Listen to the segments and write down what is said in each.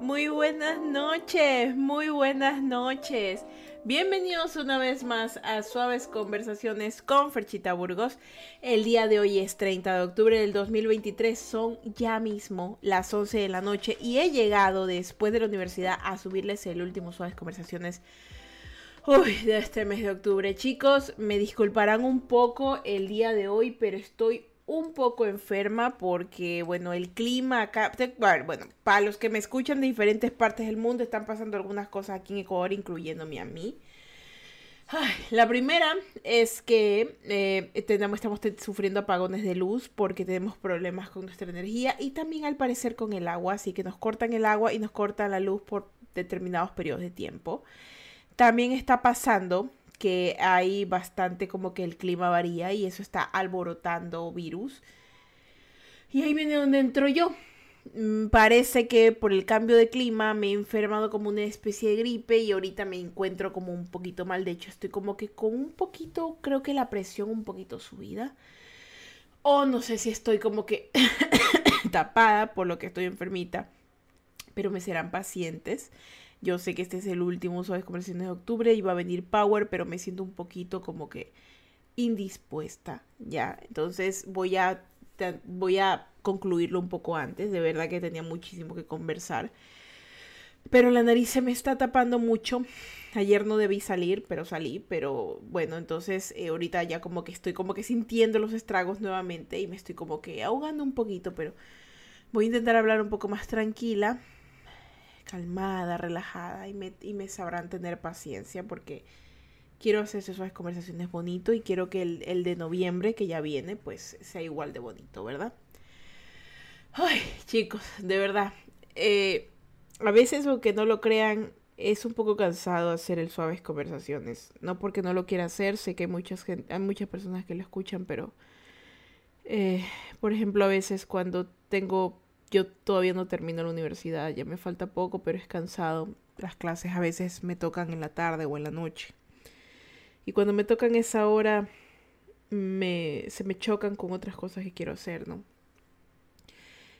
Muy buenas noches, muy buenas noches. Bienvenidos una vez más a Suaves Conversaciones con Ferchita Burgos. El día de hoy es 30 de octubre del 2023, son ya mismo las 11 de la noche y he llegado después de la universidad a subirles el último Suaves Conversaciones Uy, de este mes de octubre. Chicos, me disculparán un poco el día de hoy, pero estoy un poco enferma porque, bueno, el clima acá, bueno, para los que me escuchan de diferentes partes del mundo, están pasando algunas cosas aquí en Ecuador, incluyéndome a mí. la primera es que eh, tenemos, estamos sufriendo apagones de luz porque tenemos problemas con nuestra energía y también al parecer con el agua, así que nos cortan el agua y nos cortan la luz por determinados periodos de tiempo. También está pasando que hay bastante como que el clima varía y eso está alborotando virus. Y ahí viene donde entro yo. Mm, parece que por el cambio de clima me he enfermado como una especie de gripe y ahorita me encuentro como un poquito mal. De hecho, estoy como que con un poquito, creo que la presión un poquito subida. O no sé si estoy como que tapada por lo que estoy enfermita. Pero me serán pacientes. Yo sé que este es el último Suaves Conversaciones de octubre y va a venir Power, pero me siento un poquito como que indispuesta, ¿ya? Entonces voy a, voy a concluirlo un poco antes, de verdad que tenía muchísimo que conversar. Pero la nariz se me está tapando mucho. Ayer no debí salir, pero salí. Pero bueno, entonces eh, ahorita ya como que estoy como que sintiendo los estragos nuevamente y me estoy como que ahogando un poquito, pero voy a intentar hablar un poco más tranquila calmada, relajada y me, y me sabrán tener paciencia porque quiero hacer esas conversaciones bonito y quiero que el, de noviembre que ya viene pues sea igual de bonito, ¿verdad? Ay, chicos, de verdad. Eh, a veces, aunque no lo crean, es un poco cansado hacer el suaves conversaciones. No porque no lo quiera hacer, sé que hay muchas, hay muchas personas que lo escuchan, pero, eh, por ejemplo, a veces cuando tengo yo todavía no termino la universidad, ya me falta poco, pero es cansado. Las clases a veces me tocan en la tarde o en la noche. Y cuando me tocan esa hora, me, se me chocan con otras cosas que quiero hacer, ¿no?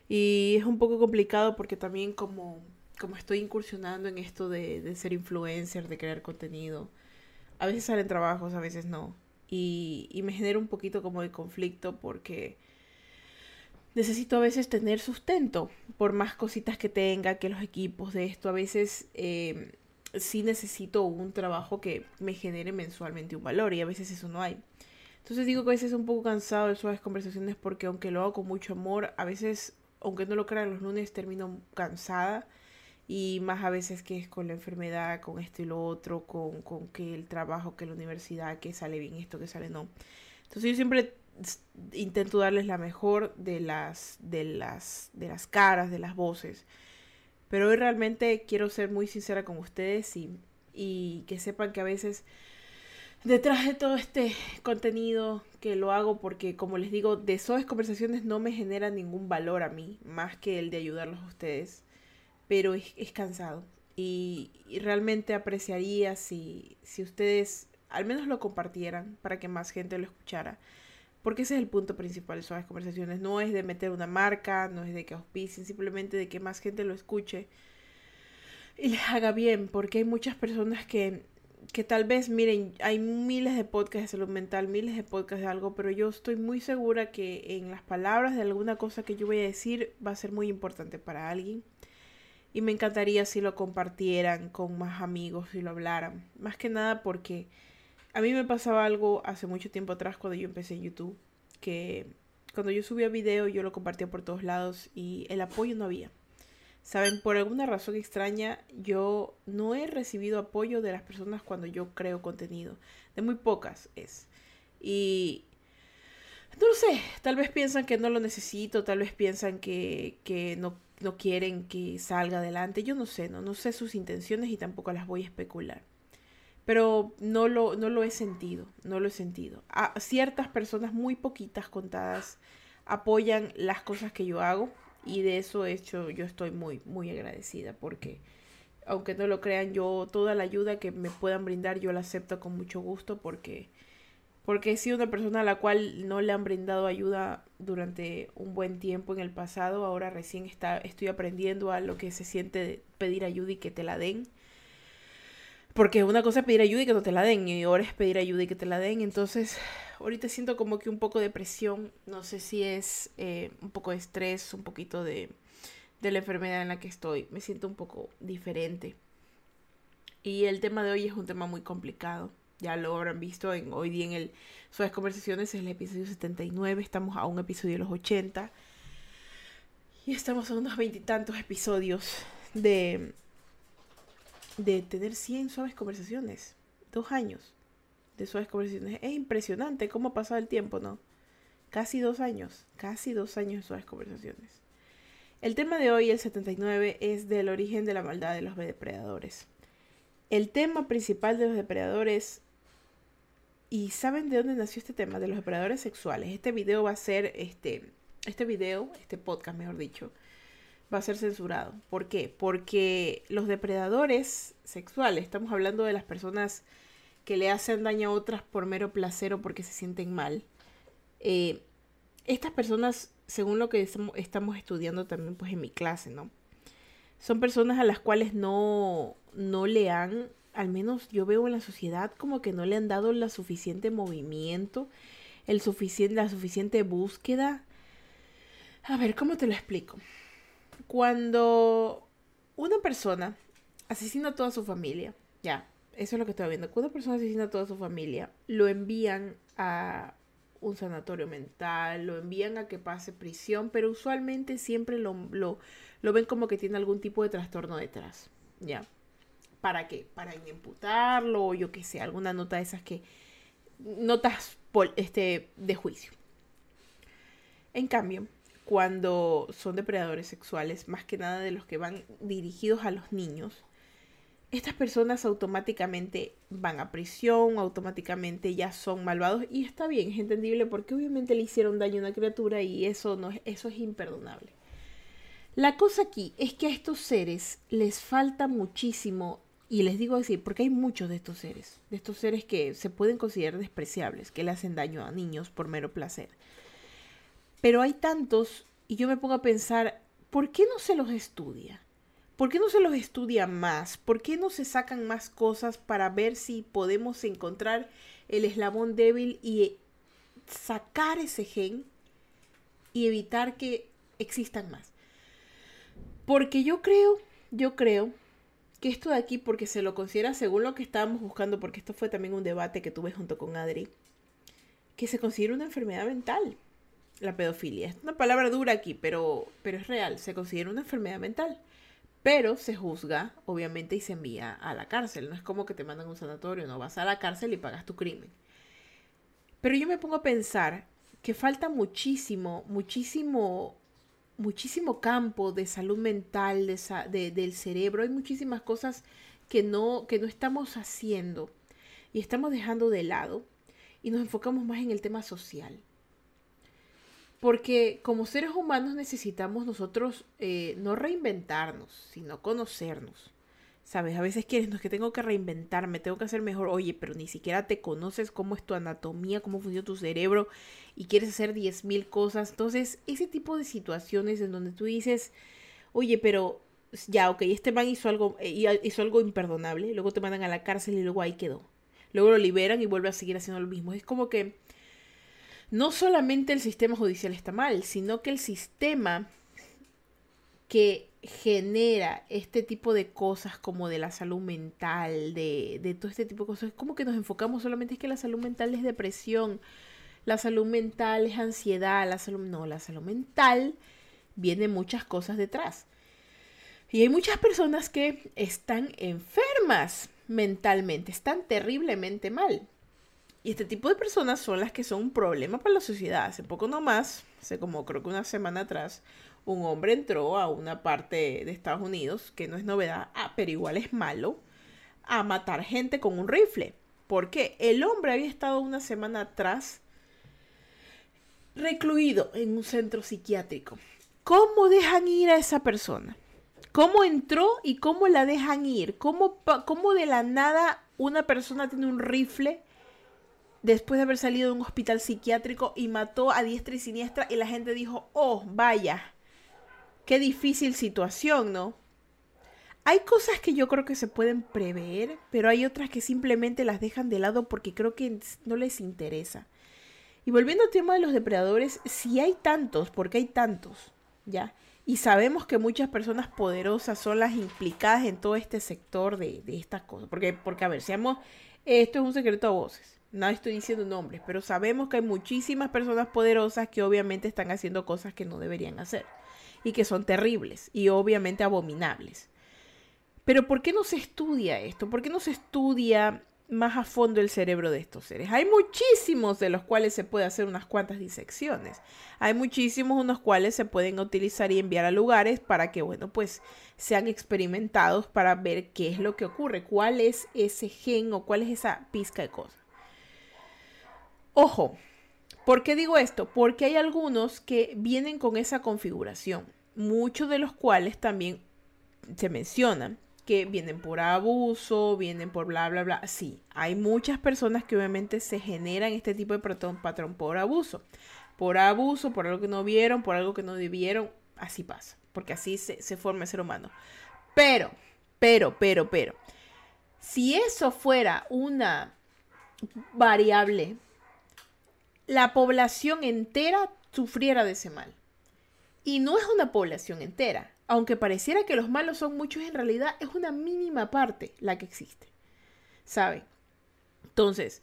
Y es un poco complicado porque también como, como estoy incursionando en esto de, de ser influencer, de crear contenido, a veces salen trabajos, a veces no. Y, y me genera un poquito como de conflicto porque necesito a veces tener sustento, por más cositas que tenga, que los equipos de esto, a veces eh, sí necesito un trabajo que me genere mensualmente un valor y a veces eso no hay. Entonces digo que a veces es un poco cansado de suaves conversaciones porque aunque lo hago con mucho amor, a veces, aunque no lo crean los lunes, termino cansada y más a veces que es con la enfermedad, con esto y lo otro, con, con que el trabajo, que la universidad, que sale bien esto, que sale no. Entonces yo siempre intento darles la mejor de las, de las, de las caras, de las voces. Pero hoy realmente quiero ser muy sincera con ustedes y, y que sepan que a veces detrás de todo este contenido que lo hago porque como les digo, de esas conversaciones no me genera ningún valor a mí, más que el de ayudarlos a ustedes. Pero es, cansado. Y, y, realmente apreciaría si, si ustedes al menos lo compartieran para que más gente lo escuchara. Porque ese es el punto principal de esas conversaciones. No es de meter una marca, no es de que auspicien, simplemente de que más gente lo escuche y les haga bien. Porque hay muchas personas que, que tal vez, miren, hay miles de podcasts de salud mental, miles de podcasts de algo, pero yo estoy muy segura que en las palabras de alguna cosa que yo voy a decir va a ser muy importante para alguien. Y me encantaría si lo compartieran con más amigos, si lo hablaran. Más que nada porque a mí me pasaba algo hace mucho tiempo atrás cuando yo empecé en YouTube, que cuando yo subía video yo lo compartía por todos lados y el apoyo no había. Saben, por alguna razón extraña, yo no he recibido apoyo de las personas cuando yo creo contenido. De muy pocas es. Y no lo sé, tal vez piensan que no lo necesito, tal vez piensan que, que no, no quieren que salga adelante. Yo no sé, no, no sé sus intenciones y tampoco las voy a especular pero no lo, no lo he sentido, no lo he sentido. A ciertas personas, muy poquitas contadas, apoyan las cosas que yo hago y de eso hecho yo estoy muy, muy agradecida porque aunque no lo crean, yo toda la ayuda que me puedan brindar yo la acepto con mucho gusto porque porque he sido una persona a la cual no le han brindado ayuda durante un buen tiempo en el pasado. Ahora recién está, estoy aprendiendo a lo que se siente pedir ayuda y que te la den. Porque una cosa es pedir ayuda y que no te la den, y ahora es pedir ayuda y que te la den. Entonces, ahorita siento como que un poco de presión. No sé si es eh, un poco de estrés, un poquito de, de la enfermedad en la que estoy. Me siento un poco diferente. Y el tema de hoy es un tema muy complicado. Ya lo habrán visto hoy día en el Suaves Conversaciones, es el episodio 79. Estamos a un episodio de los 80. Y estamos a unos veintitantos episodios de, de tener 100 suaves conversaciones. Dos años de suaves conversaciones. Es impresionante cómo ha pasado el tiempo, ¿no? Casi dos años. Casi dos años de suaves conversaciones. El tema de hoy, el 79, es del origen de la maldad de los depredadores. El tema principal de los depredadores ¿Y saben de dónde nació este tema? De los depredadores sexuales. Este video va a ser, este, este video, este podcast mejor dicho, va a ser censurado. ¿Por qué? Porque los depredadores sexuales, estamos hablando de las personas que le hacen daño a otras por mero placer o porque se sienten mal. Eh, estas personas, según lo que estamos estudiando también pues en mi clase, ¿no? Son personas a las cuales no, no le han al menos yo veo en la sociedad como que no le han dado la suficiente movimiento, el suficiente, la suficiente búsqueda. A ver, ¿cómo te lo explico? Cuando una persona asesina a toda su familia, ya, eso es lo que estoy viendo. Cuando una persona asesina a toda su familia, lo envían a un sanatorio mental, lo envían a que pase prisión, pero usualmente siempre lo, lo, lo ven como que tiene algún tipo de trastorno detrás, ya. ¿Para qué? Para imputarlo o yo qué sé, alguna nota de esas que... Notas este, de juicio. En cambio, cuando son depredadores sexuales, más que nada de los que van dirigidos a los niños, estas personas automáticamente van a prisión, automáticamente ya son malvados y está bien, es entendible porque obviamente le hicieron daño a una criatura y eso no eso es imperdonable. La cosa aquí es que a estos seres les falta muchísimo y les digo así, porque hay muchos de estos seres, de estos seres que se pueden considerar despreciables, que le hacen daño a niños por mero placer. Pero hay tantos, y yo me pongo a pensar, ¿por qué no se los estudia? ¿Por qué no se los estudia más? ¿Por qué no se sacan más cosas para ver si podemos encontrar el eslabón débil y sacar ese gen y evitar que existan más? Porque yo creo, yo creo que esto de aquí, porque se lo considera según lo que estábamos buscando, porque esto fue también un debate que tuve junto con Adri, que se considera una enfermedad mental, la pedofilia. Es una palabra dura aquí, pero, pero es real, se considera una enfermedad mental. Pero se juzga, obviamente, y se envía a la cárcel. No es como que te mandan a un sanatorio, no vas a la cárcel y pagas tu crimen. Pero yo me pongo a pensar que falta muchísimo, muchísimo muchísimo campo de salud mental, de, del cerebro, hay muchísimas cosas que no, que no estamos haciendo y estamos dejando de lado y nos enfocamos más en el tema social. Porque como seres humanos necesitamos nosotros eh, no reinventarnos, sino conocernos. ¿Sabes? A veces quieres, no es que tengo que reinventarme, tengo que hacer mejor. Oye, pero ni siquiera te conoces cómo es tu anatomía, cómo funciona tu cerebro y quieres hacer 10.000 cosas. Entonces, ese tipo de situaciones en donde tú dices, oye, pero ya, ok, este man hizo algo, eh, hizo algo imperdonable, luego te mandan a la cárcel y luego ahí quedó. Luego lo liberan y vuelve a seguir haciendo lo mismo. Es como que no solamente el sistema judicial está mal, sino que el sistema que genera este tipo de cosas como de la salud mental, de, todo este tipo de cosas, es como que nos enfocamos solamente es que la salud mental es depresión, la salud mental es ansiedad, la salud no, la salud mental viene muchas cosas detrás. Y hay muchas personas que están enfermas mentalmente, están terriblemente mal. Y este tipo de personas son las que son un problema para la sociedad. Hace poco nomás, hace como creo que una semana atrás, un hombre entró a una parte de Estados Unidos, que no es novedad, ah, pero igual es malo, a matar gente con un rifle. Porque el hombre había estado una semana atrás recluido en un centro psiquiátrico. ¿Cómo dejan ir a esa persona? ¿Cómo entró y cómo la dejan ir? ¿Cómo, cómo de la nada una persona tiene un rifle después de haber salido de un hospital psiquiátrico y mató a diestra y siniestra y la gente dijo, oh, vaya, qué difícil situación, ¿no? Hay cosas que yo creo que se pueden prever, pero hay otras que simplemente las dejan de lado porque creo que no les interesa. Y volviendo al tema de los depredadores, si hay tantos, porque hay tantos, ¿ya? Y sabemos que muchas personas poderosas son las implicadas en todo este sector de, estas cosas. Porque, porque, a ver, seamos, esto es un secreto a voces. No estoy diciendo nombres, pero sabemos que hay muchísimas personas poderosas que obviamente están haciendo cosas que no deberían hacer. Y que son terribles y obviamente abominables. Pero ¿por qué no se estudia esto? ¿Por qué no se estudia más a fondo el cerebro de estos seres? Hay muchísimos de los cuales se puede hacer unas cuantas disecciones. Hay muchísimos unos cuales se pueden utilizar y enviar a lugares para que, bueno, pues sean experimentados para ver qué es lo que ocurre, cuál es ese gen o cuál es esa pizca de cosas. Ojo, ¿por qué digo esto? Porque hay algunos que vienen con esa configuración, muchos de los cuales también se mencionan que vienen por abuso, vienen por bla, bla, bla. Sí, hay muchas personas que obviamente se generan este tipo de patrón, por abuso. Por abuso, por algo que no vieron, por algo que no debieron, así pasa, porque así se, se forma el ser humano. Pero, pero, pero, pero, si eso fuera una variable, la población entera sufriera de ese mal. Y no es una población entera, aunque pareciera que los malos son muchos, en realidad es una mínima parte la que existe. ¿Sabe? Entonces,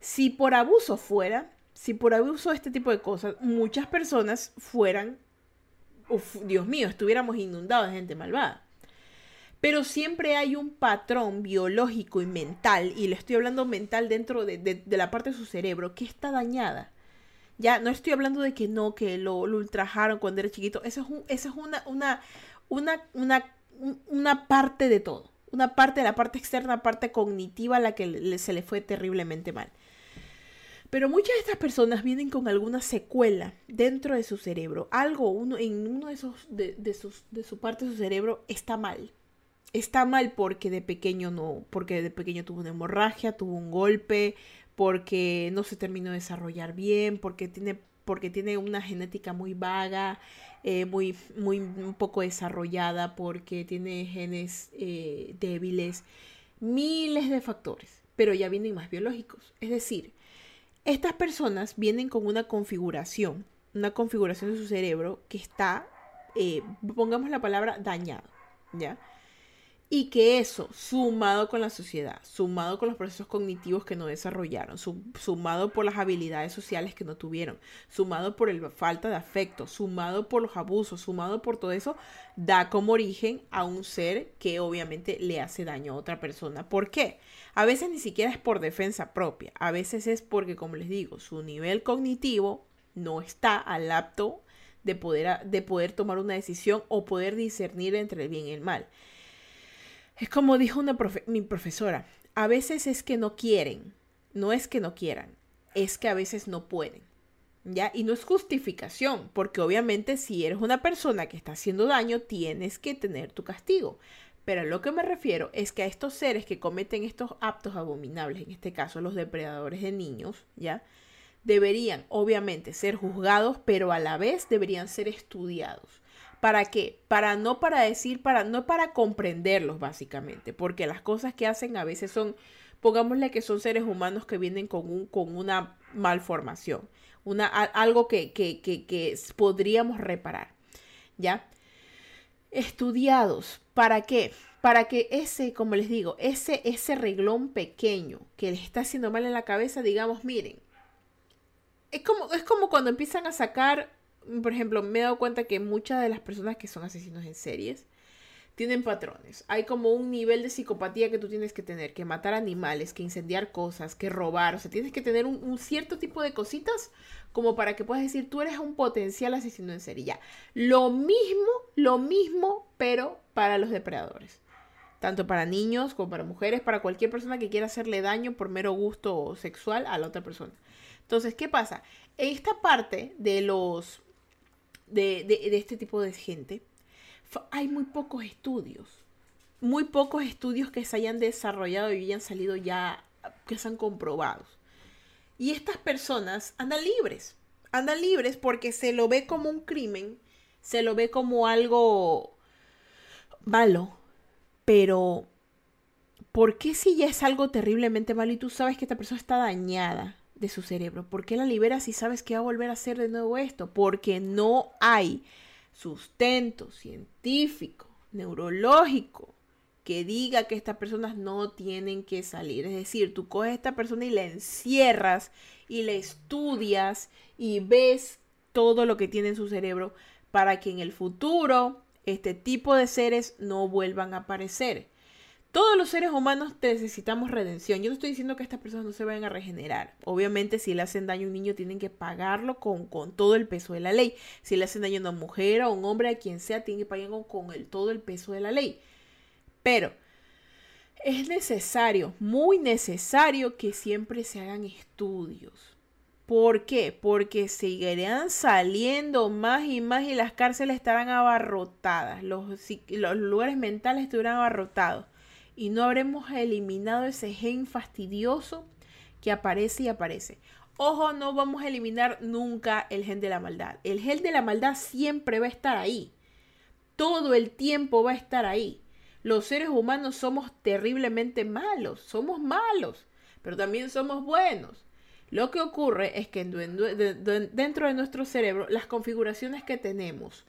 si por abuso fuera, si por abuso de este tipo de cosas, muchas personas fueran, Dios mío, estuviéramos inundados de gente malvada. Pero siempre hay un patrón biológico y mental, y le estoy hablando mental dentro de la parte de su cerebro, que está dañada. Ya, no estoy hablando de que no, que lo, ultrajaron cuando era chiquito. Eso es, una, una, una, una, una parte de todo. Una parte de la parte externa, parte cognitiva la que se le fue terriblemente mal. Pero muchas de estas personas vienen con alguna secuela dentro de su cerebro. Algo uno, en uno de, esos, de, de, sus, de su parte de su cerebro está mal. Está mal porque de pequeño no, porque de pequeño tuvo una hemorragia, tuvo un golpe, porque no se terminó de desarrollar bien, porque tiene, porque tiene una genética muy vaga, eh, muy, muy un poco desarrollada, porque tiene genes eh, débiles, miles de factores, pero ya vienen más biológicos. Es decir, estas personas vienen con una configuración, una configuración de su cerebro que está, eh, pongamos la palabra dañado, ¿ya? Y que eso, sumado con la sociedad, sumado con los procesos cognitivos que no desarrollaron, sumado por las habilidades sociales que no tuvieron, sumado por la falta de afecto, sumado por los abusos, sumado por todo eso, da como origen a un ser que obviamente le hace daño a otra persona. ¿Por qué? A veces ni siquiera es por defensa propia, a veces es porque, como les digo, su nivel cognitivo no está al apto de poder, de poder tomar una decisión o poder discernir entre el bien y el mal. Es como dijo una mi profesora, a veces es que no quieren, no es que no quieran, es que a veces no pueden. ¿Ya? Y no es justificación, porque obviamente si eres una persona que está haciendo daño, tienes que tener tu castigo. Pero a lo que me refiero es que a estos seres que cometen estos actos abominables, en este caso los depredadores de niños, ¿ya? Deberían obviamente ser juzgados, pero a la vez deberían ser estudiados. ¿Para qué? Para no para decir, para no para comprenderlos básicamente, porque las cosas que hacen a veces son, pongámosle que son seres humanos que vienen con, un, con una malformación, una, algo que, que, que, que podríamos reparar, ¿ya? Estudiados, ¿para qué? Para que ese, como les digo, ese, ese reglón pequeño que les está haciendo mal en la cabeza, digamos, miren, es como, es como cuando empiezan a sacar por ejemplo, me he dado cuenta que muchas de las personas que son asesinos en series tienen patrones. Hay como un nivel de psicopatía que tú tienes que tener, que matar animales, que incendiar cosas, que robar. O sea, tienes que tener un, cierto tipo de cositas como para que puedas decir, tú eres un potencial asesino en serie. Ya. Lo mismo, lo mismo, pero para los depredadores. Tanto para niños como para mujeres, para cualquier persona que quiera hacerle daño por mero gusto sexual a la otra persona. Entonces, ¿qué pasa? Esta parte de los de, este tipo de gente, hay muy pocos estudios, muy pocos estudios que se hayan desarrollado y hayan salido ya, que sean comprobados. Y estas personas andan libres. Andan libres porque se lo ve como un crimen, se lo ve como algo malo. Pero, ¿por qué si ya es algo terriblemente malo y tú sabes que esta persona está dañada de su cerebro? ¿Por qué la liberas si sabes que va a volver a hacer de nuevo esto? Porque no hay sustento científico, neurológico, que diga que estas personas no tienen que salir. Es decir, tú coges a esta persona y la encierras y la estudias y ves todo lo que tiene en su cerebro para que en el futuro este tipo de seres no vuelvan a aparecer. Todos los seres humanos necesitamos redención. Yo no estoy diciendo que estas personas no se vayan a regenerar. Obviamente, si le hacen daño a un niño, tienen que pagarlo con, con todo el peso de la ley. Si le hacen daño a una mujer o a un hombre, a quien sea, tienen que pagarlo con el, todo el peso de la ley. Pero es necesario, muy necesario que siempre se hagan estudios. ¿Por qué? Porque seguirán saliendo más y más y las cárceles estarán abarrotadas, los, los lugares mentales estarán abarrotados y no habremos eliminado ese gen fastidioso que aparece y aparece. Ojo, no vamos a eliminar nunca el gen de la maldad. El gen de la maldad siempre va a estar ahí. Todo el tiempo va a estar ahí. Los seres humanos somos terriblemente malos, somos malos, pero también somos buenos. Lo que ocurre es que dentro de nuestro cerebro, las configuraciones que tenemos,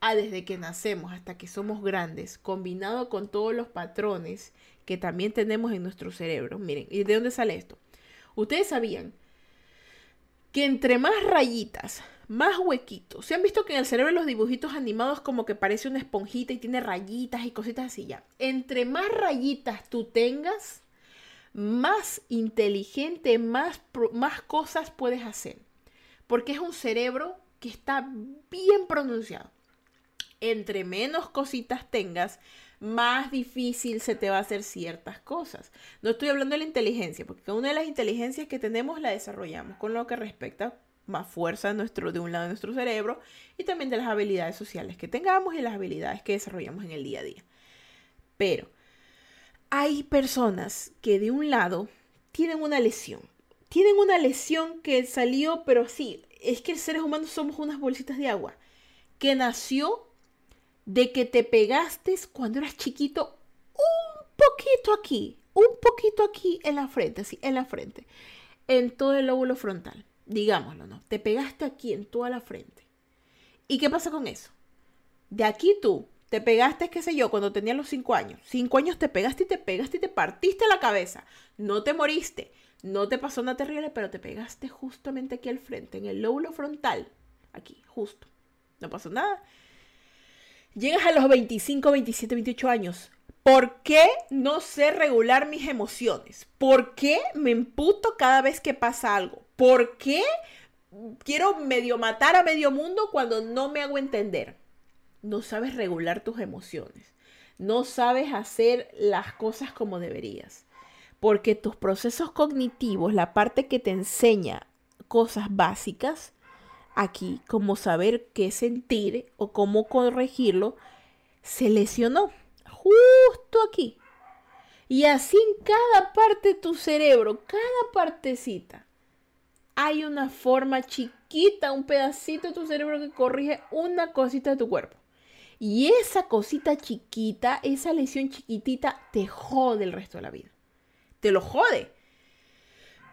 ah, desde que nacemos hasta que somos grandes, combinado con todos los patrones que también tenemos en nuestro cerebro. Miren, ¿y de dónde sale esto? Ustedes sabían que entre más rayitas, más huequitos. ¿Se han visto que en el cerebro los dibujitos animados como que parece una esponjita y tiene rayitas y cositas así ya? Entre más rayitas tú tengas, más inteligente, más, más cosas puedes hacer. Porque es un cerebro que está bien pronunciado. Entre menos cositas tengas, más difícil se te va a hacer ciertas cosas. No estoy hablando de la inteligencia, porque una de las inteligencias que tenemos la desarrollamos con lo que respecta más fuerza de, nuestro, de un lado de nuestro cerebro y también de las habilidades sociales que tengamos y las habilidades que desarrollamos en el día a día. Pero hay personas que de un lado tienen una lesión. Tienen una lesión que salió, pero sí, es que el seres humanos somos unas bolsitas de agua, que nació de que te pegaste cuando eras chiquito un poquito aquí, un poquito aquí en la frente, sí, en la frente, en todo el lóbulo frontal digámoslo, ¿no? Te pegaste aquí en toda la frente. ¿Y qué pasa con eso? De aquí tú te pegaste, qué sé yo, cuando tenías los cinco años. Cinco años te pegaste y te pegaste y te partiste la cabeza. No te moriste. No te pasó nada terrible, pero te pegaste justamente aquí al frente, en el lóbulo frontal. Aquí, justo. No pasó nada. Llegas a los 25, 27, 28 años. ¿Por qué no sé regular mis emociones? ¿Por qué me imputo cada vez que pasa algo? ¿Por qué quiero medio matar a medio mundo cuando no me hago entender? No sabes regular tus emociones. No sabes hacer las cosas como deberías. Porque tus procesos cognitivos, la parte que te enseña cosas básicas, aquí, como saber qué sentir o cómo corregirlo, se lesionó. Justo aquí. Y así en cada parte de tu cerebro, cada partecita hay una forma chiquita, un pedacito de tu cerebro que corrige una cosita de tu cuerpo. Y esa cosita chiquita, esa lesión chiquitita, te jode el resto de la vida. Te lo jode.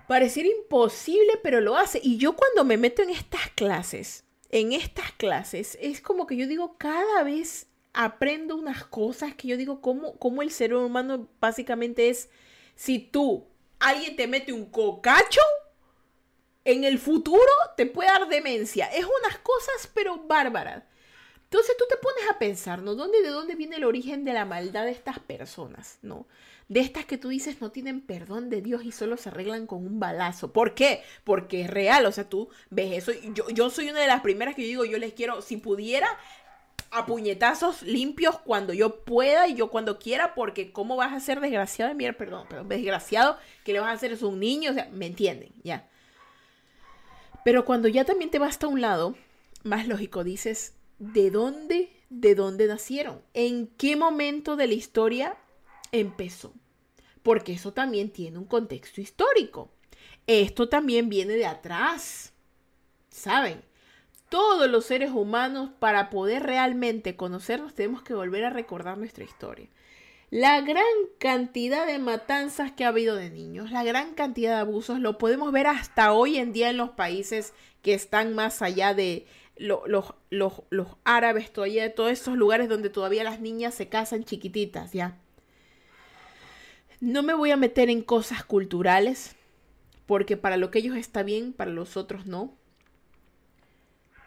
Pareciera imposible, pero lo hace. Y yo cuando me meto en estas clases, en estas clases, es como que yo digo, cada vez aprendo unas cosas que yo digo, como, como el ser humano básicamente es, si tú, alguien te mete un cocacho, en el futuro te puede dar demencia. Es unas cosas, pero bárbaras. Entonces tú te pones a pensar, ¿no? ¿Dónde, ¿De dónde viene el origen de la maldad de estas personas, ¿no? De estas que tú dices no tienen perdón de Dios y solo se arreglan con un balazo. ¿Por qué? Porque es real, o sea, tú ves eso. Yo, yo soy una de las primeras que yo digo, yo les quiero, si pudiera, a puñetazos limpios cuando yo pueda y yo cuando quiera, porque ¿cómo vas a ser desgraciado de? Perdón, pero desgraciado que le vas a hacer es un niño, o sea, ¿me entienden? Ya. Pero cuando ya también te vas a un lado, más lógico, dices, ¿de dónde, de dónde nacieron? ¿En qué momento de la historia empezó? Porque eso también tiene un contexto histórico. Esto también viene de atrás. ¿Saben? Todos los seres humanos, para poder realmente conocernos, tenemos que volver a recordar nuestra historia. La gran cantidad de matanzas que ha habido de niños, la gran cantidad de abusos, lo podemos ver hasta hoy en día en los países que están más allá de los, los, árabes, todavía de todos estos lugares donde todavía las niñas se casan chiquititas, ¿ya? No me voy a meter en cosas culturales, porque para lo que ellos está bien, para los otros no.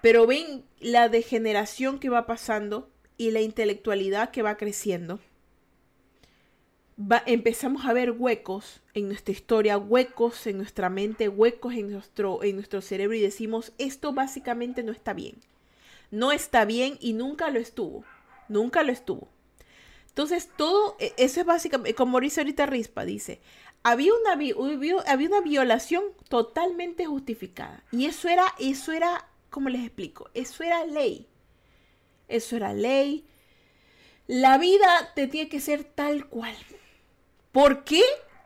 Pero ven la degeneración que va pasando y la intelectualidad que va creciendo empezamos a ver huecos en nuestra historia, huecos en nuestra mente, huecos en nuestro, en nuestro cerebro y decimos, esto básicamente no está bien. No está bien y nunca lo estuvo. Nunca lo estuvo. Entonces, todo, e, eso es básicamente, como dice ahorita Rispa, dice, había una, había una violación totalmente justificada. Y eso era, eso era, ¿cómo les explico? Eso era ley. Eso era ley. La vida te tiene que ser tal cual. ¿Por qué?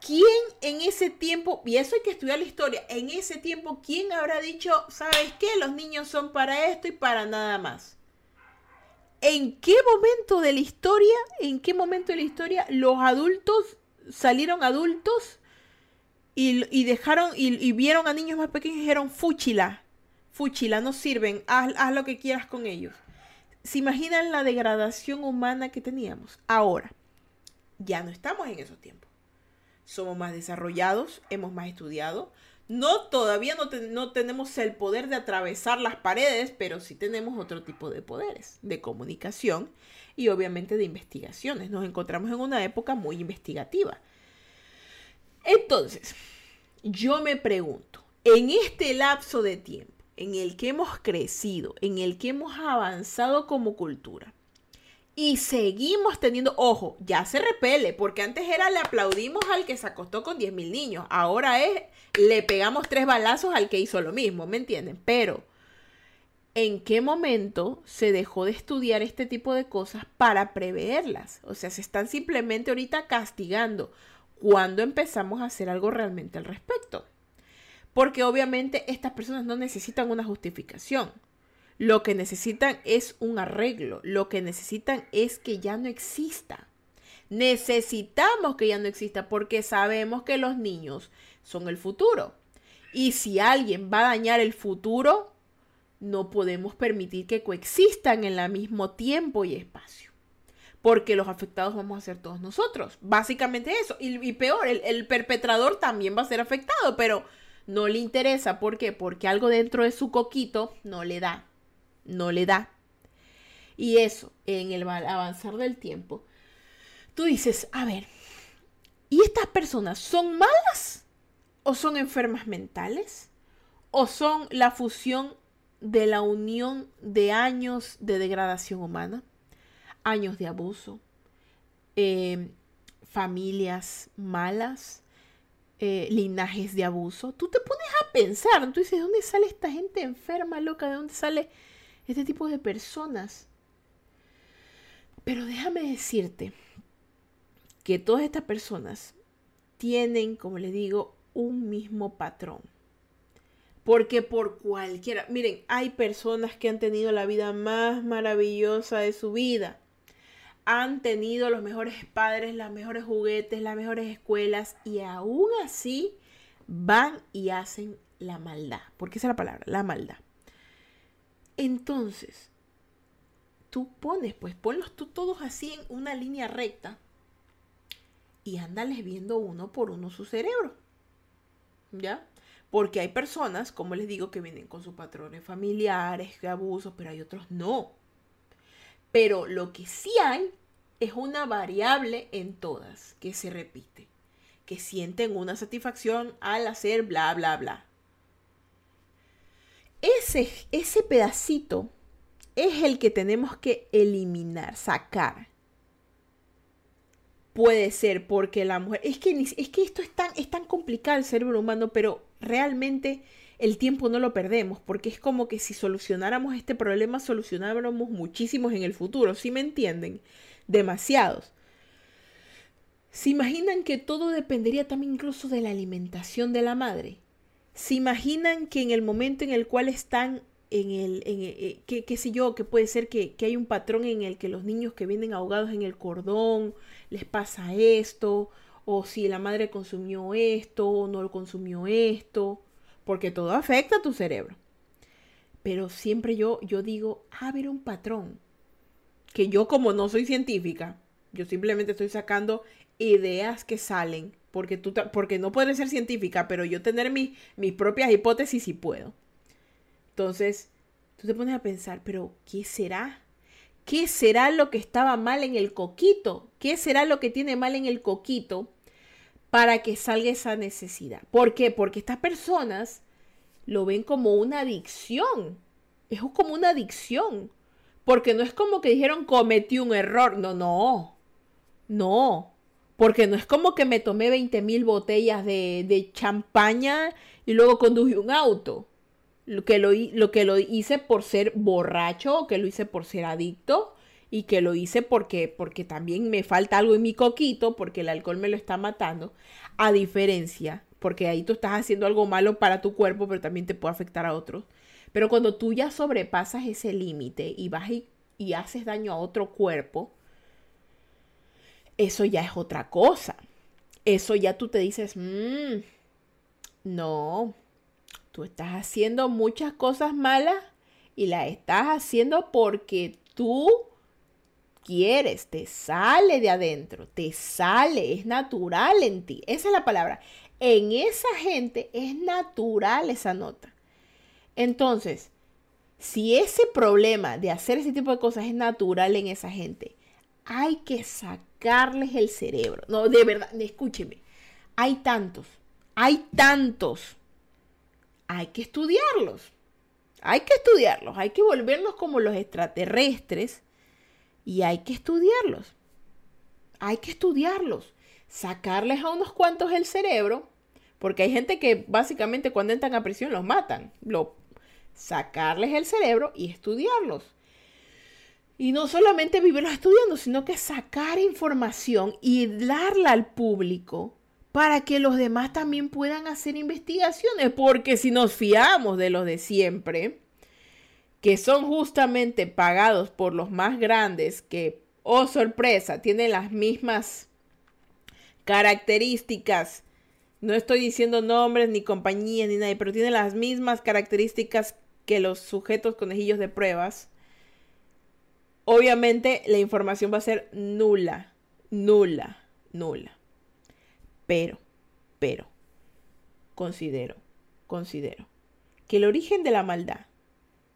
¿Quién en ese tiempo, y eso hay que estudiar la historia, en ese tiempo, quién habrá dicho, sabes qué, los niños son para esto y para nada más? ¿En qué momento de la historia, en qué momento de la historia los adultos salieron adultos y, dejaron y, vieron a niños más pequeños y dijeron, fúchila, fúchila, no sirven, haz, haz lo que quieras con ellos? ¿Se imaginan la degradación humana que teníamos? Ahora, ya no estamos en esos tiempos. Somos más desarrollados, hemos más estudiado. No, todavía no, tenemos el poder de atravesar las paredes, pero sí tenemos otro tipo de poderes, de comunicación y obviamente de investigaciones. Nos encontramos en una época muy investigativa. Entonces, yo me pregunto, en este lapso de tiempo en el que hemos crecido, en el que hemos avanzado como cultura, y seguimos teniendo, ojo, ya se repele, porque antes era le aplaudimos al que se acostó con 10 mil niños, ahora es le pegamos tres balazos al que hizo lo mismo, ¿me entienden? Pero, ¿en qué momento se dejó de estudiar este tipo de cosas para preverlas? O sea, se están simplemente ahorita castigando cuando empezamos a hacer algo realmente al respecto. Porque obviamente estas personas no necesitan una justificación. Lo que necesitan es un arreglo. Lo que necesitan es que ya no exista. Necesitamos que ya no exista porque sabemos que los niños son el futuro. Y si alguien va a dañar el futuro, no podemos permitir que coexistan en el mismo tiempo y espacio. Porque los afectados vamos a ser todos nosotros. Básicamente eso. Y, peor, el, el, perpetrador también va a ser afectado, pero no le interesa. ¿Por qué? Porque algo dentro de su coquito no le da no le da. Y eso, en el avanzar del tiempo, tú dices, a ver, ¿y estas personas son malas o son enfermas mentales? ¿O son la fusión de la unión de años de degradación humana? Años de abuso, eh, familias malas, eh, linajes de abuso. Tú te pones a pensar, tú dices, ¿de dónde sale esta gente enferma, loca? ¿De dónde sale este tipo de personas. Pero déjame decirte que todas estas personas tienen, como les digo, un mismo patrón. Porque por cualquiera, miren, hay personas que han tenido la vida más maravillosa de su vida. Han tenido los mejores padres, los mejores juguetes, las mejores escuelas y aún así van y hacen la maldad. Porque esa es la palabra, la maldad. Entonces, tú pones, pues ponlos tú todos así en una línea recta y ándales viendo uno por uno su cerebro. ¿Ya? Porque hay personas, como les digo, que vienen con sus patrones familiares, de abusos, pero hay otros no. Pero lo que sí hay es una variable en todas que se repite, que sienten una satisfacción al hacer bla, bla, bla ese, ese pedacito es el que tenemos que eliminar, sacar. Puede ser porque la mujer... Es que, es que esto es tan, es tan complicado el cerebro humano, pero realmente el tiempo no lo perdemos, porque es como que si solucionáramos este problema, solucionáramos muchísimos en el futuro, ¿sí me entienden? Demasiados. ¿Se imaginan que todo dependería también incluso de la alimentación de la madre? ¿Se imaginan que en el momento en el cual están en el, en eh, qué, sé yo, que puede ser que, que hay un patrón en el que los niños que vienen ahogados en el cordón les pasa esto, o si la madre consumió esto o no lo consumió esto, porque todo afecta a tu cerebro. Pero siempre yo, yo digo, ah, haber un patrón, que yo como no soy científica, yo simplemente estoy sacando ideas que salen, porque, tú, porque no puedes ser científica, pero yo tener mis propias hipótesis sí puedo. Entonces, tú te pones a pensar, pero ¿qué será? ¿Qué será lo que estaba mal en el coquito? ¿Qué será lo que tiene mal en el coquito para que salga esa necesidad? ¿Por qué? Porque estas personas lo ven como una adicción. Es como una adicción. Porque no es como que dijeron cometí un error. No, no. No. Porque no es como que me tomé 20 mil botellas de, de champaña y luego conduje un auto. Lo que lo, hice por ser borracho o que lo hice por ser adicto y que lo hice porque, porque también me falta algo en mi coquito, porque el alcohol me lo está matando. A diferencia, porque ahí tú estás haciendo algo malo para tu cuerpo, pero también te puede afectar a otros. Pero cuando tú ya sobrepasas ese límite y vas y haces daño a otro cuerpo, eso ya es otra cosa. Eso ya tú te dices, mmm, no, tú estás haciendo muchas cosas malas y las estás haciendo porque tú quieres, te sale de adentro, te sale, es natural en ti. Esa es la palabra. En esa gente es natural esa nota. Entonces, si ese problema de hacer ese tipo de cosas es natural en esa gente, hay que sacarles el cerebro. No, de verdad, escúcheme. Hay tantos, hay tantos. Hay que estudiarlos. Hay que estudiarlos. Hay que volverlos como los extraterrestres y hay que estudiarlos. Hay que estudiarlos. Sacarles a unos cuantos el cerebro, porque hay gente que básicamente cuando entran a prisión los matan. Lo, sacarles el cerebro y estudiarlos. Y no solamente vivirlos estudiando, sino que sacar información y darla al público para que los demás también puedan hacer investigaciones. Porque si nos fiamos de los de siempre, que son justamente pagados por los más grandes, que, oh sorpresa, tienen las mismas características. No estoy diciendo nombres ni compañías ni nadie, pero tienen las mismas características que los sujetos conejillos de pruebas. Obviamente la información va a ser nula, nula, nula. Pero, pero, considero, considero que el origen de la maldad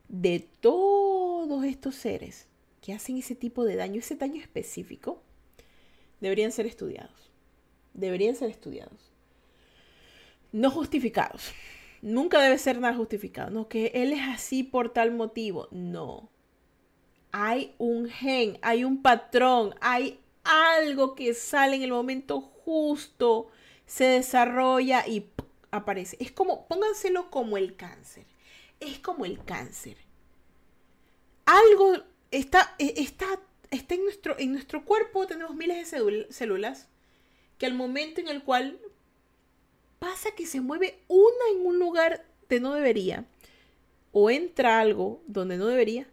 de todos estos seres que hacen ese tipo de daño, ese daño específico, deberían ser estudiados. Deberían ser estudiados. No justificados. Nunca debe ser nada justificado. No, que él es así por tal motivo. No. Hay un gen, hay un patrón, hay algo que sale en el momento justo, se desarrolla y aparece. Es como, pónganselo como el cáncer es como el cáncer. Algo está, e, está, está en, nuestro, en nuestro cuerpo, tenemos miles de células, que al momento en el cual pasa que se mueve una en un lugar de no debería, o entra algo donde no debería,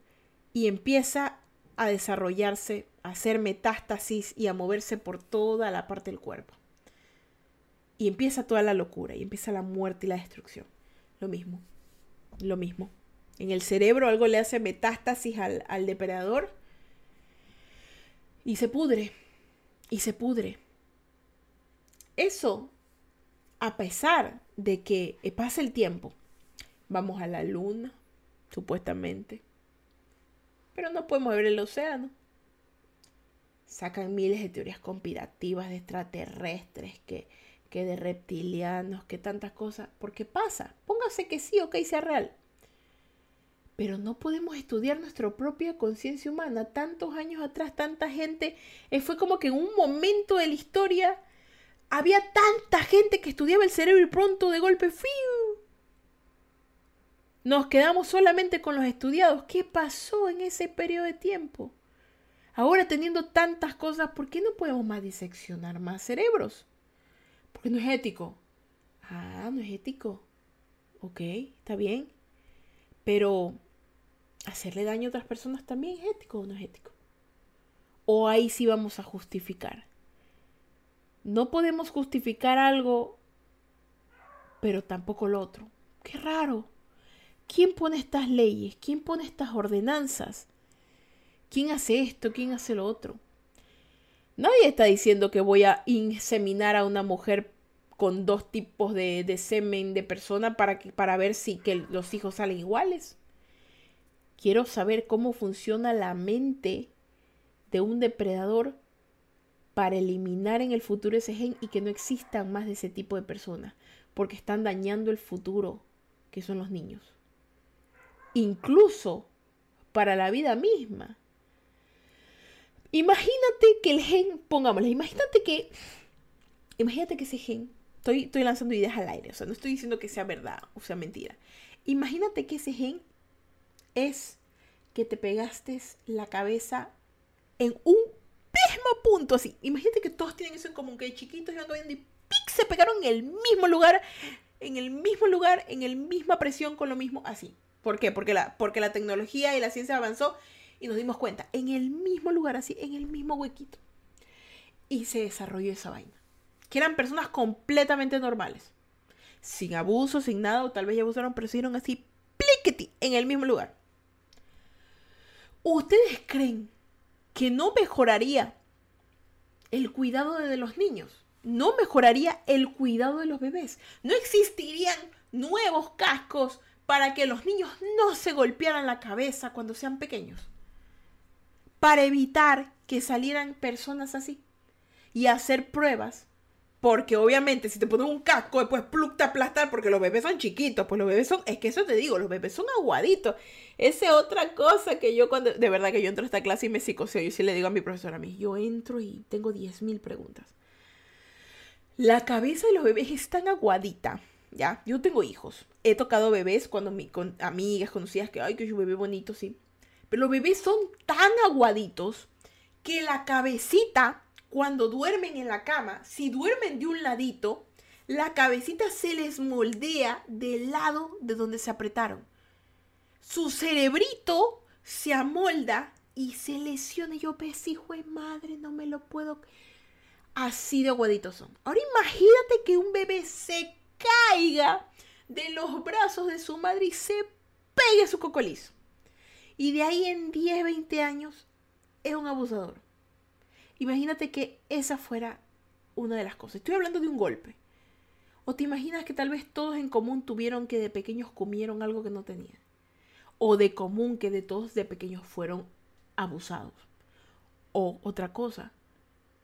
y empieza a desarrollarse, a hacer metástasis y a moverse por toda la parte del cuerpo. Y empieza toda la locura, y empieza la muerte y la destrucción. Lo mismo lo mismo. En el cerebro algo le hace metástasis al, depredador y se pudre, y se pudre. Eso, a pesar de que pase el tiempo, vamos a la luna, supuestamente, pero no podemos ver el océano. Sacan miles de teorías conspirativas de extraterrestres que que de reptilianos, que tantas cosas, porque pasa, póngase que sí, ok, sea real. Pero no podemos estudiar nuestra propia conciencia humana. Tantos años atrás, tanta gente, eh, fue como que en un momento de la historia había tanta gente que estudiaba el cerebro y pronto de golpe, ¡fiu! Nos quedamos solamente con los estudiados. ¿Qué pasó en ese periodo de tiempo? Ahora teniendo tantas cosas, ¿por qué no podemos más diseccionar más cerebros? Porque no es ético. Ah, no es ético. Ok, está bien. Pero hacerle daño a otras personas también es ético o no es ético. O ahí sí vamos a justificar. No podemos justificar algo, pero tampoco lo otro. Qué raro. ¿Quién pone estas leyes? ¿Quién pone estas ordenanzas? ¿Quién hace esto? ¿Quién hace lo otro? Nadie está diciendo que voy a inseminar a una mujer con dos tipos de, semen de persona para, que, para ver si que los hijos salen iguales. Quiero saber cómo funciona la mente de un depredador para eliminar en el futuro ese gen y que no existan más de ese tipo de personas, porque están dañando el futuro, que son los niños. Incluso para la vida misma. Imagínate que el gen, pongámosle, imagínate que, imagínate que ese gen, estoy, estoy lanzando ideas al aire, o sea, no estoy diciendo que sea verdad o sea mentira. Imagínate que ese gen es que te pegaste la cabeza en un mismo punto, así. Imagínate que todos tienen eso en común, que chiquitos iban viendo y ¡pic! se pegaron en el mismo lugar, en el mismo lugar, en el misma presión, con lo mismo, así. ¿Por qué? Porque la, porque la tecnología y la ciencia avanzó y nos dimos cuenta, en el mismo lugar, así, en el mismo huequito. Y se desarrolló esa vaina. Que eran personas completamente normales. Sin abuso, sin nada, o tal vez ya abusaron, pero se así, pliqueti, en el mismo lugar. ¿Ustedes creen que no mejoraría el cuidado de los niños? No mejoraría el cuidado de los bebés. No existirían nuevos cascos para que los niños no se golpearan la cabeza cuando sean pequeños para evitar que salieran personas así y hacer pruebas. Porque obviamente si te pones un casco, después pluk te aplastar porque los bebés son chiquitos, pues los bebés son, es que eso te digo, los bebés son aguaditos. Esa es otra cosa que yo cuando, de verdad que yo entro a esta clase y me psicoseo, yo sí le digo a mi profesora a mí, yo entro y tengo 10.000 preguntas. La cabeza de los bebés es tan aguadita, ¿ya? Yo tengo hijos, he tocado bebés cuando mi, con amigas conocidas que, ay, que es un bebé bonito, sí. Pero los bebés son tan aguaditos que la cabecita, cuando duermen en la cama, si duermen de un ladito, la cabecita se les moldea del lado de donde se apretaron. Su cerebrito se amolda y se lesiona. Yo, pues, hijo de madre, no me lo puedo. Así de aguaditos son. Ahora imagínate que un bebé se caiga de los brazos de su madre y se pegue su cocolizo. Y de ahí en 10, 20 años es un abusador. Imagínate que esa fuera una de las cosas. Estoy hablando de un golpe. ¿O te imaginas que tal vez todos en común tuvieron que de pequeños comieron algo que no tenían? O de común que de todos de pequeños fueron abusados. O otra cosa,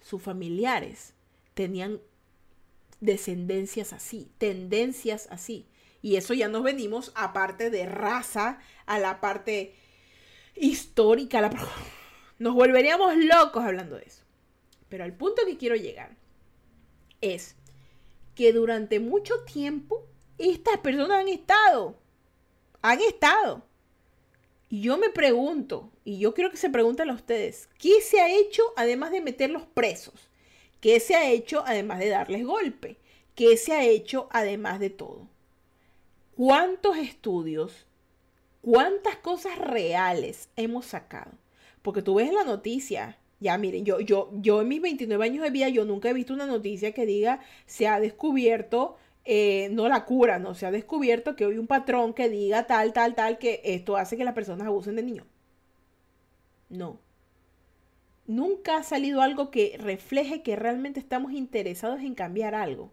sus familiares tenían descendencias así, tendencias así. Y eso ya nos venimos aparte de raza, a la parte histórica. La... Nos volveríamos locos hablando de eso. Pero al punto que quiero llegar es que durante mucho tiempo estas personas han estado. Han estado. Y yo me pregunto, y yo quiero que se pregunten a ustedes, ¿qué se ha hecho además de meterlos presos? ¿Qué se ha hecho además de darles golpe? ¿Qué se ha hecho además de todo? ¿Cuántos estudios ¿Cuántas cosas reales hemos sacado? Porque tú ves la noticia, ya miren, yo, yo, yo en mis 29 años de vida, yo nunca he visto una noticia que diga se ha descubierto, eh, no la cura, no se ha descubierto que hoy un patrón que diga tal, tal, tal, que esto hace que las personas abusen de niños. No. Nunca ha salido algo que refleje que realmente estamos interesados en cambiar algo.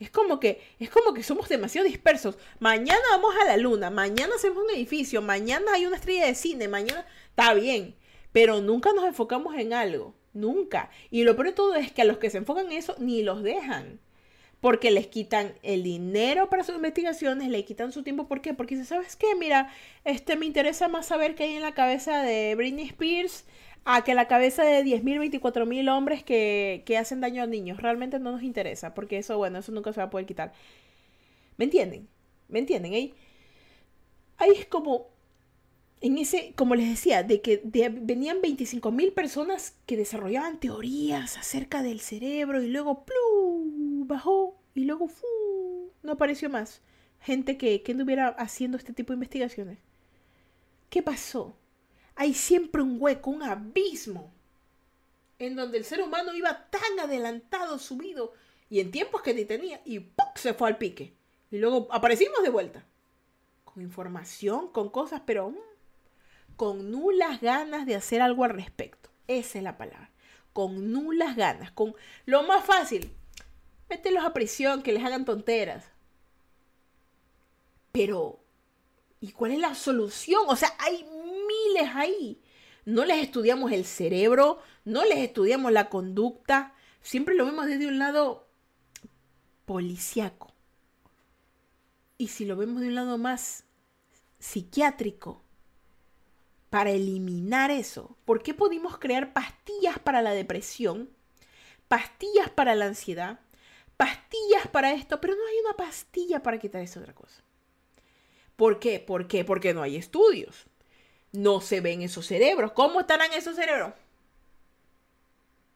Es como que, es como que somos demasiado dispersos. Mañana vamos a la luna, mañana hacemos un edificio, mañana hay una estrella de cine, mañana está bien, pero nunca nos enfocamos en algo, nunca. Y lo peor de todo es que a los que se enfocan en eso ni los dejan. Porque les quitan el dinero para sus investigaciones, le quitan su tiempo. ¿Por qué? Porque dice, ¿sabes qué? Mira, este me interesa más saber qué hay en la cabeza de Britney Spears a que la cabeza de 10.000, 24.000 hombres que, hacen daño a niños. Realmente no nos interesa, porque eso, bueno, eso nunca se va a poder quitar. ¿Me entienden? ¿Me entienden? Ahí, ahí es como, en ese, como les decía, de que venían 25 mil personas que desarrollaban teorías acerca del cerebro y luego ¡plu! bajó y luego ¡fu! no apareció más. Gente que, que anduviera haciendo este tipo de investigaciones. ¿Qué pasó? Hay siempre un hueco, un abismo, en donde el ser humano iba tan adelantado, subido, y en tiempos que ni tenía, y ¡pum! se fue al pique. Y luego aparecimos de vuelta. Con información, con cosas, pero con nulas ganas de hacer algo al respecto. Esa es la palabra. Con nulas ganas. Con lo más fácil. Mételos a prisión, que les hagan tonteras. Pero, ¿y cuál es la solución? O sea, hay ahí. No les estudiamos el cerebro, no les estudiamos la conducta. Siempre lo vemos desde un lado policiaco. Y si lo vemos de un lado más psiquiátrico, para eliminar eso. ¿Por qué pudimos crear pastillas para la depresión? Pastillas para la ansiedad, pastillas para esto, pero no hay una pastilla para quitar esa otra cosa. ¿Por qué? ¿Por qué? Porque no hay estudios. No se ven esos cerebros. ¿Cómo estarán esos cerebros?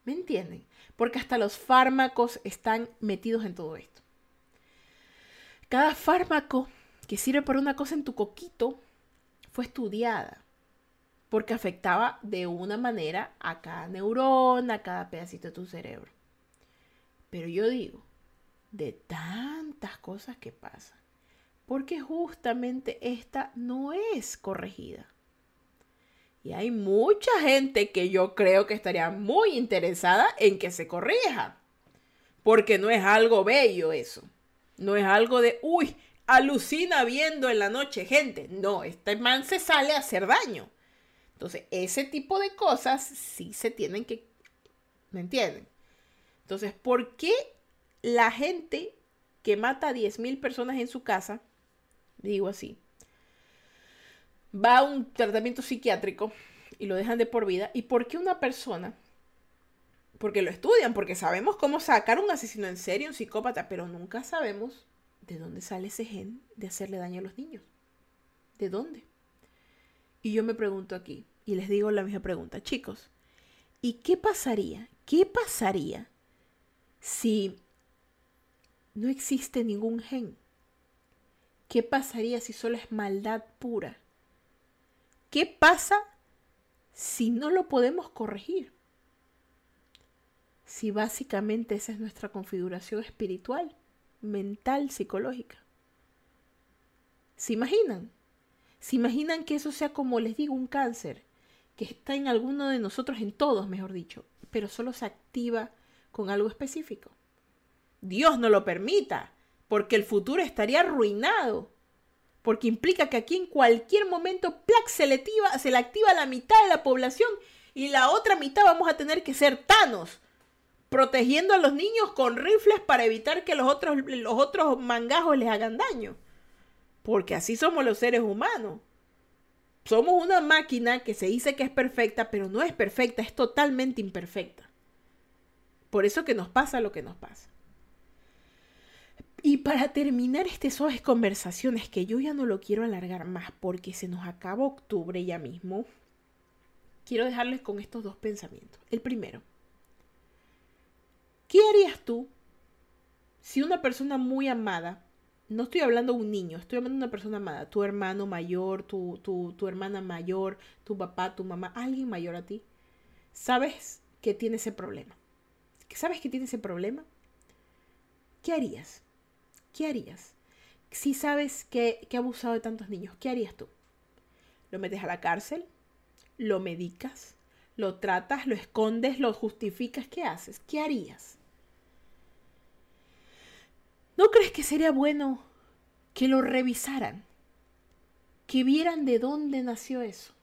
¿Me entienden? Porque hasta los fármacos están metidos en todo esto. Cada fármaco que sirve para una cosa en tu coquito fue estudiada porque afectaba de una manera a cada neurona, a cada pedacito de tu cerebro. Pero yo digo, de tantas cosas que pasan, porque justamente esta no es corregida. Y hay mucha gente que yo creo que estaría muy interesada en que se corrija. Porque no es algo bello eso. No es algo de, uy, alucina viendo en la noche gente. No, este man se sale a hacer daño. Entonces, ese tipo de cosas sí se tienen que, ¿me entienden? Entonces, ¿por qué la gente que mata a 10.000 personas en su casa, digo así, va a un tratamiento psiquiátrico y lo dejan de por vida? ¿Y por qué una persona porque lo estudian, porque sabemos cómo sacar un asesino en serie, un psicópata, pero nunca sabemos de dónde sale ese gen de hacerle daño a los niños. ¿De dónde? Y yo me pregunto aquí, y les digo la misma pregunta, chicos, ¿y qué pasaría? ¿Qué pasaría si no existe ningún gen? ¿Qué pasaría si solo es maldad pura? ¿Qué pasa si no lo podemos corregir? Si básicamente esa es nuestra configuración espiritual, mental, psicológica. ¿Se imaginan? ¿Se imaginan que eso sea como les digo un cáncer? que está en alguno de nosotros, en todos, mejor dicho, pero solo se activa con algo específico. Dios no lo permita, porque el futuro estaría arruinado, porque implica que aquí en cualquier momento plac se le, activa, se activa la mitad de la población y la otra mitad vamos a tener que ser tanos, protegiendo a los niños con rifles para evitar que los otros, los otros mangajos les hagan daño. Porque así somos los seres humanos somos una máquina que se dice que es perfecta, pero no es perfecta, es totalmente imperfecta. Por eso que nos pasa lo que nos pasa. Y para terminar estas suaves conversaciones, que yo ya no lo quiero alargar más porque se nos acaba octubre ya mismo, quiero dejarles con estos dos pensamientos. El primero, ¿qué harías tú si una persona muy amada no estoy hablando de un niño, estoy hablando de una persona amada, tu hermano mayor, tu, tu, hermana mayor, tu papá, tu mamá, alguien mayor a ti, sabes que tiene ese problema. ¿Sabes que tiene ese problema? ¿Qué harías? ¿Qué harías? Si sabes que, que ha abusado de tantos niños, ¿qué harías tú? ¿Lo metes a la cárcel? ¿Lo medicas? ¿Lo tratas? ¿Lo escondes? ¿Lo justificas? ¿Qué haces? ¿Qué harías? ¿No crees que sería bueno que lo revisaran? Que vieran de dónde nació eso.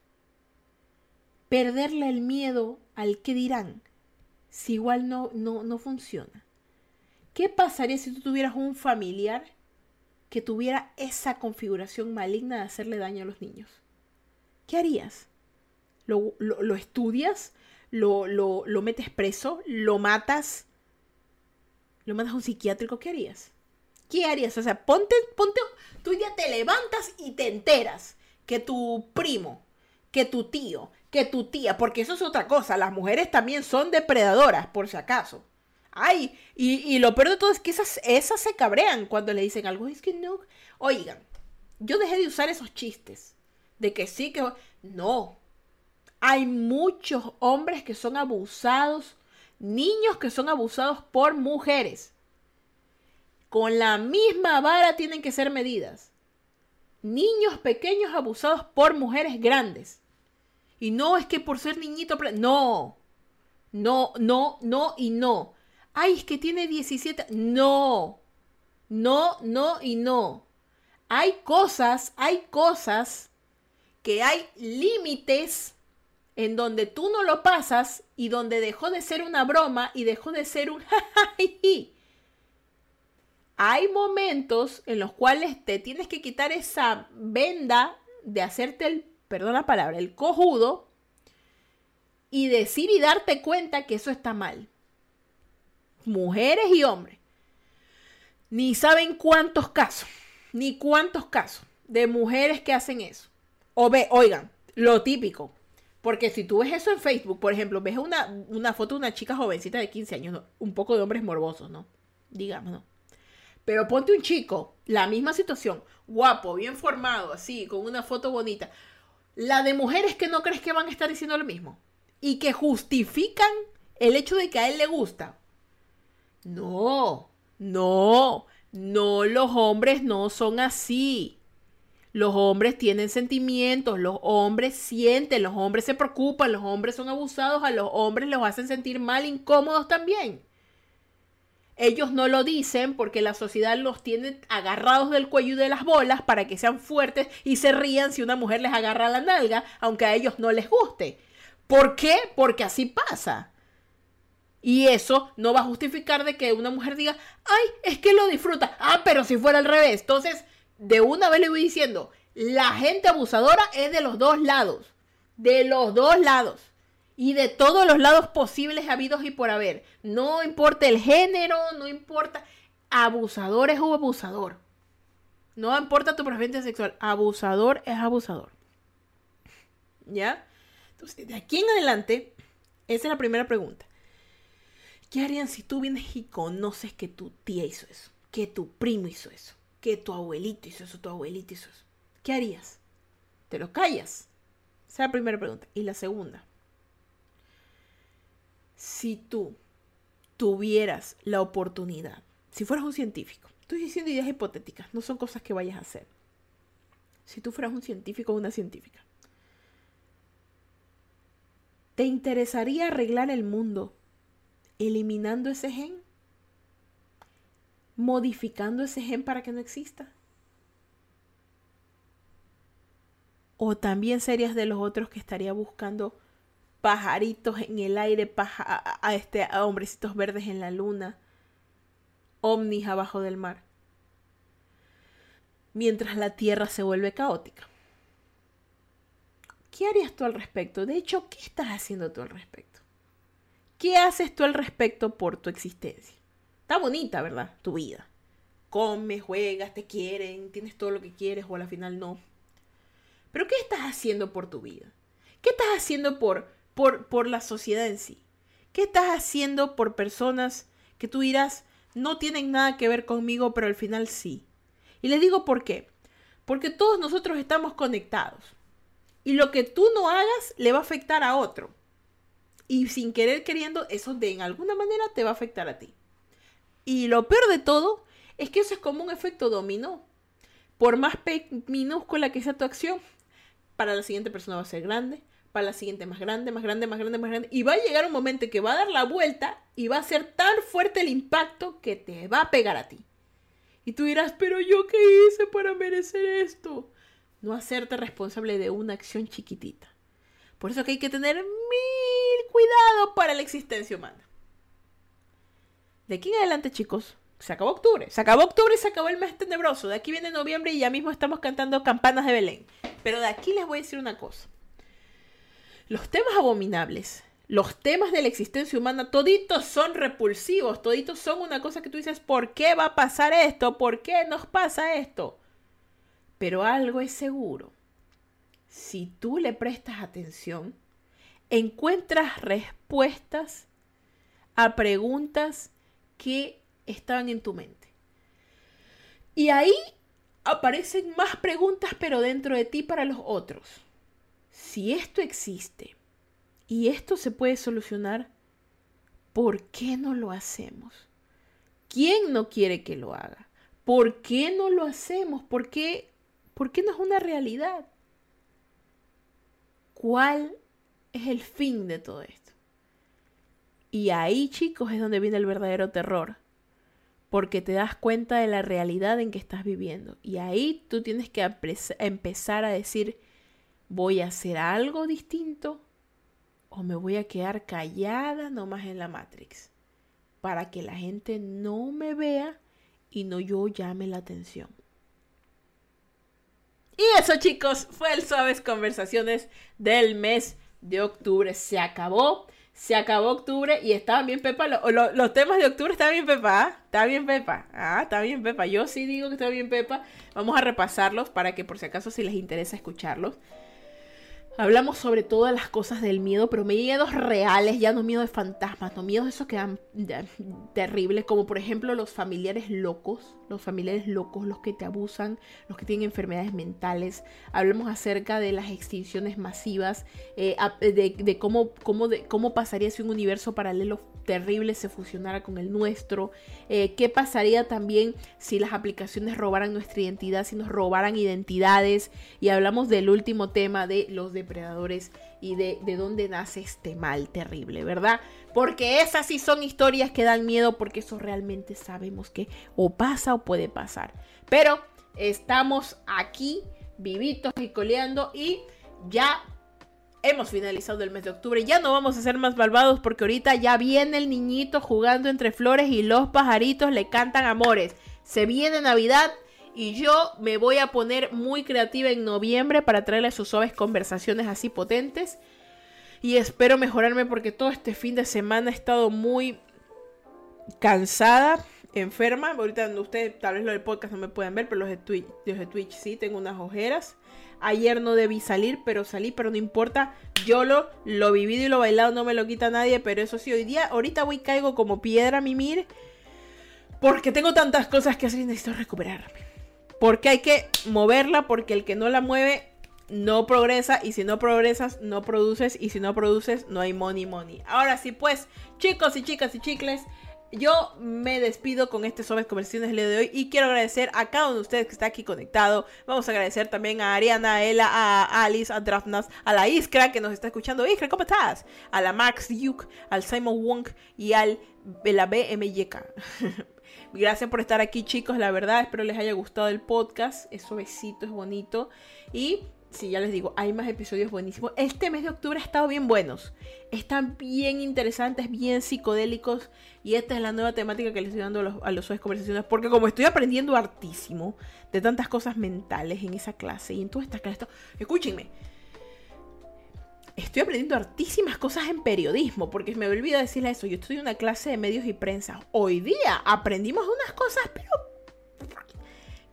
Perderle el miedo al que dirán si igual no, no, no funciona. ¿Qué pasaría si tú tuvieras un familiar que tuviera esa configuración maligna de hacerle daño a los niños? ¿Qué harías? ¿Lo, lo, estudias? ¿Lo, ¿Lo, lo, metes preso? ¿Lo matas? ¿Lo mandas a un psiquiátrico? ¿Qué harías? ¿Qué harías? O sea, ponte, ponte, tú ya te levantas y te enteras que tu primo que tu tío, que tu tía, porque eso es otra cosa. Las mujeres también son depredadoras, por si acaso. Ay, y, lo peor de todo es que esas, esas se cabrean cuando le dicen algo. Es que no. Oigan, yo dejé de usar esos chistes. De que sí, que. No. Hay muchos hombres que son abusados, niños que son abusados por mujeres. Con la misma vara tienen que ser medidas. Niños pequeños abusados por mujeres grandes. Y no es que por ser niñito. No. No, no, no y no. Ay, es que tiene 17. No. No, no y no. Hay cosas, hay cosas que hay límites en donde tú no lo pasas y donde dejó de ser una broma y dejó de ser un Hay momentos en los cuales te tienes que quitar esa venda de hacerte el, perdón la palabra, el cojudo y decir y darte cuenta que eso está mal mujeres y hombres. Ni saben cuántos casos, ni cuántos casos de mujeres que hacen eso. O ve, oigan, lo típico. Porque si tú ves eso en Facebook, por ejemplo, ves una, una foto de una chica jovencita de 15 años, un poco de hombres morbosos, ¿no? Digamos, ¿no? Pero ponte un chico, la misma situación, guapo, bien formado, así, con una foto bonita. La de mujeres que no crees que van a estar diciendo lo mismo. Y que justifican el hecho de que a él le gusta. No, no, no, los hombres no son así. Los hombres tienen sentimientos, los hombres sienten, los hombres se preocupan, los hombres son abusados, a los hombres los hacen sentir mal, incómodos también. Ellos no lo dicen porque la sociedad los tiene agarrados del cuello y de las bolas para que sean fuertes y se rían si una mujer les agarra la nalga, aunque a ellos no les guste. ¿Por qué? Porque así pasa. Y eso no va a justificar de que una mujer diga, ay, es que lo disfruta. Ah, pero si fuera al revés. Entonces, de una vez le voy diciendo, la gente abusadora es de los dos lados. De los dos lados. Y de todos los lados posibles habidos y por haber. No importa el género, no importa. Abusador es un abusador. No importa tu preferencia sexual. Abusador es abusador. ¿Ya? Entonces, de aquí en adelante, esa es la primera pregunta. ¿Qué harían si tú vienes y conoces que tu tía hizo eso? Que tu primo hizo eso? Que tu abuelito hizo eso? Tu abuelito hizo eso? ¿Qué harías? ¿Te lo callas? Esa es la primera pregunta. Y la segunda. Si tú tuvieras la oportunidad, si fueras un científico, estoy diciendo ideas hipotéticas, no son cosas que vayas a hacer. Si tú fueras un científico o una científica, ¿te interesaría arreglar el mundo eliminando ese gen, modificando ese gen para que no exista. O también serías de los otros que estaría buscando pajaritos en el aire, a, este, a hombrecitos verdes en la luna, ovnis abajo del mar, mientras la Tierra se vuelve caótica. ¿Qué harías tú al respecto? De hecho, ¿qué estás haciendo tú al respecto? ¿Qué haces tú al respecto por tu existencia? Está bonita, ¿verdad? Tu vida. Comes, juegas, te quieren, tienes todo lo que quieres o al final no. Pero ¿qué estás haciendo por tu vida? ¿Qué estás haciendo por, por, por la sociedad en sí? ¿Qué estás haciendo por personas que tú dirás no tienen nada que ver conmigo, pero al final sí? Y les digo por qué. Porque todos nosotros estamos conectados. Y lo que tú no hagas le va a afectar a otro. Y sin querer queriendo, eso de en alguna manera te va a afectar a ti. Y lo peor de todo es que eso es como un efecto dominó. Por más minúscula que sea tu acción, para la siguiente persona va a ser grande, para la siguiente más grande, más grande, más grande, más grande. Y va a llegar un momento que va a dar la vuelta y va a ser tan fuerte el impacto que te va a pegar a ti. Y tú dirás, pero yo qué hice para merecer esto. No hacerte responsable de una acción chiquitita. Por eso que hay que tener mil cuidado para la existencia humana. De aquí en adelante, chicos, se acabó octubre. Se acabó octubre y se acabó el mes tenebroso. De aquí viene noviembre y ya mismo estamos cantando campanas de Belén. Pero de aquí les voy a decir una cosa. Los temas abominables, los temas de la existencia humana, toditos son repulsivos, toditos son una cosa que tú dices, ¿por qué va a pasar esto? ¿Por qué nos pasa esto? Pero algo es seguro si tú le prestas atención, encuentras respuestas a preguntas que estaban en tu mente. Y ahí aparecen más preguntas, pero dentro de ti para los otros. Si esto existe y esto se puede solucionar, ¿por qué no lo hacemos? ¿Quién no quiere que lo haga? ¿Por qué no lo hacemos? ¿Por qué, ¿Por qué no es una realidad? ¿Cuál es el fin de todo esto? Y ahí, chicos, es donde viene el verdadero terror. Porque te das cuenta de la realidad en que estás viviendo. Y ahí tú tienes que empezar a decir, voy a hacer algo distinto o me voy a quedar callada nomás en la Matrix. Para que la gente no me vea y no yo llame la atención. Y eso chicos, fue el Suaves Conversaciones del mes de octubre. Se acabó se acabó octubre y estaban bien pepa. los temas de octubre estaban bien pepa. ¿ah? Está bien pepa. Ah, está bien pepa. Yo sí digo que está bien pepa. Vamos a repasarlos para que por si acaso si les interesa escucharlos. Hablamos sobre todas las cosas del miedo, pero miedos reales, ya no miedo de fantasmas, no miedos esos que dan terribles, como por ejemplo los familiares locos, los familiares locos, los que te abusan, los que tienen enfermedades mentales. Hablamos acerca de las extinciones masivas, eh, de, cómo, cómo, de cómo pasaría si un universo paralelo terrible se fusionara con el nuestro. Eh, ¿Qué pasaría también si las aplicaciones robaran nuestra identidad, si nos robaran identidades? Y hablamos del último tema de los depredadores y de, de dónde nace este mal terrible, ¿verdad? Porque esas sí son historias que dan miedo porque eso realmente sabemos que o pasa o puede pasar. Pero estamos aquí vivitos y coleando y ya hemos finalizado el mes de octubre. Ya no vamos a ser más malvados porque ahorita ya viene el niñito jugando entre flores y los pajaritos le cantan amores. Se viene Navidad y yo me voy a poner muy creativa en noviembre para traerles sus suaves conversaciones así potentes. Y espero mejorarme porque todo este fin de semana he estado muy cansada, enferma. Ahorita ustedes tal vez lo del podcast no me pueden ver, pero los de los de Twitch sí, tengo unas ojeras. Ayer no debí salir, pero salí, pero no importa. Yo lo, lo vivido y lo bailado no me lo quita nadie, pero eso sí, hoy día, ahorita voy caigo como piedra a mimir. Porque tengo tantas cosas que hacer y necesito recuperarme. Porque hay que moverla, porque el que no la mueve no progresa. Y si no progresas, no produces. Y si no produces, no hay money money. Ahora sí, pues, chicos y chicas y chicles yo me despido con este Sobres Conversaciones día de hoy y quiero agradecer a cada uno de ustedes que está aquí conectado. Vamos a agradecer también a Ariana, a Ella, a Alice, a Drafnas, a la Iskra que nos está escuchando. Iskra, ¿cómo estás? A la Max Duke, al Simon Wong y al la BMYK. Gracias por estar aquí, chicos. La verdad, espero les haya gustado el podcast. Es suavecito, es bonito. Y sí, ya les digo, hay más episodios buenísimos. Este mes de octubre ha estado bien buenos. Están bien interesantes, bien psicodélicos. Y esta es la nueva temática que les estoy dando a los, a conversaciones. Porque como estoy aprendiendo hartísimo de tantas cosas mentales en esa clase y en toda esta clase, escúchenme. Estoy aprendiendo hartísimas cosas en periodismo, porque me olvido decirle eso. Yo estoy en una clase de medios y prensa. Hoy día aprendimos unas cosas, pero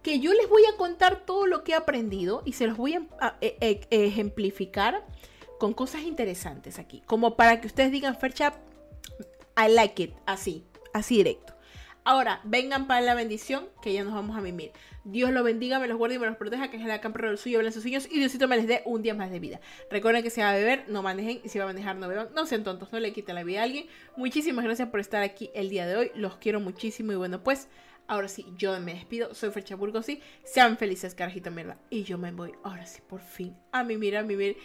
que yo les voy a contar todo lo que he aprendido y se los voy a, e, e, ejemplificar con cosas interesantes aquí. Como para que ustedes digan, Fercha, I like it, así, así directo. Ahora, vengan para la bendición, que ya nos vamos a mimir. Dios los bendiga, me los guarde y me los proteja, que es la cámara del suyo, hablen sus sueños y Diosito me les dé un día más de vida. Recuerden que si va a beber, no manejen y si va a manejar, no beban. No sean tontos, no le quiten la vida a alguien. Muchísimas gracias por estar aquí el día de hoy. Los quiero muchísimo y bueno, pues Ahora sí, yo me despido. Soy Fercha Burgos, sí. Sean felices, carajita mierda. Y yo me voy, ahora sí, por fin. A mimir, a mimir.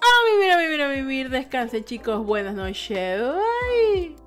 A mimir, a mimir, a mimir. Descansen, chicos. Buenas noches. Bye.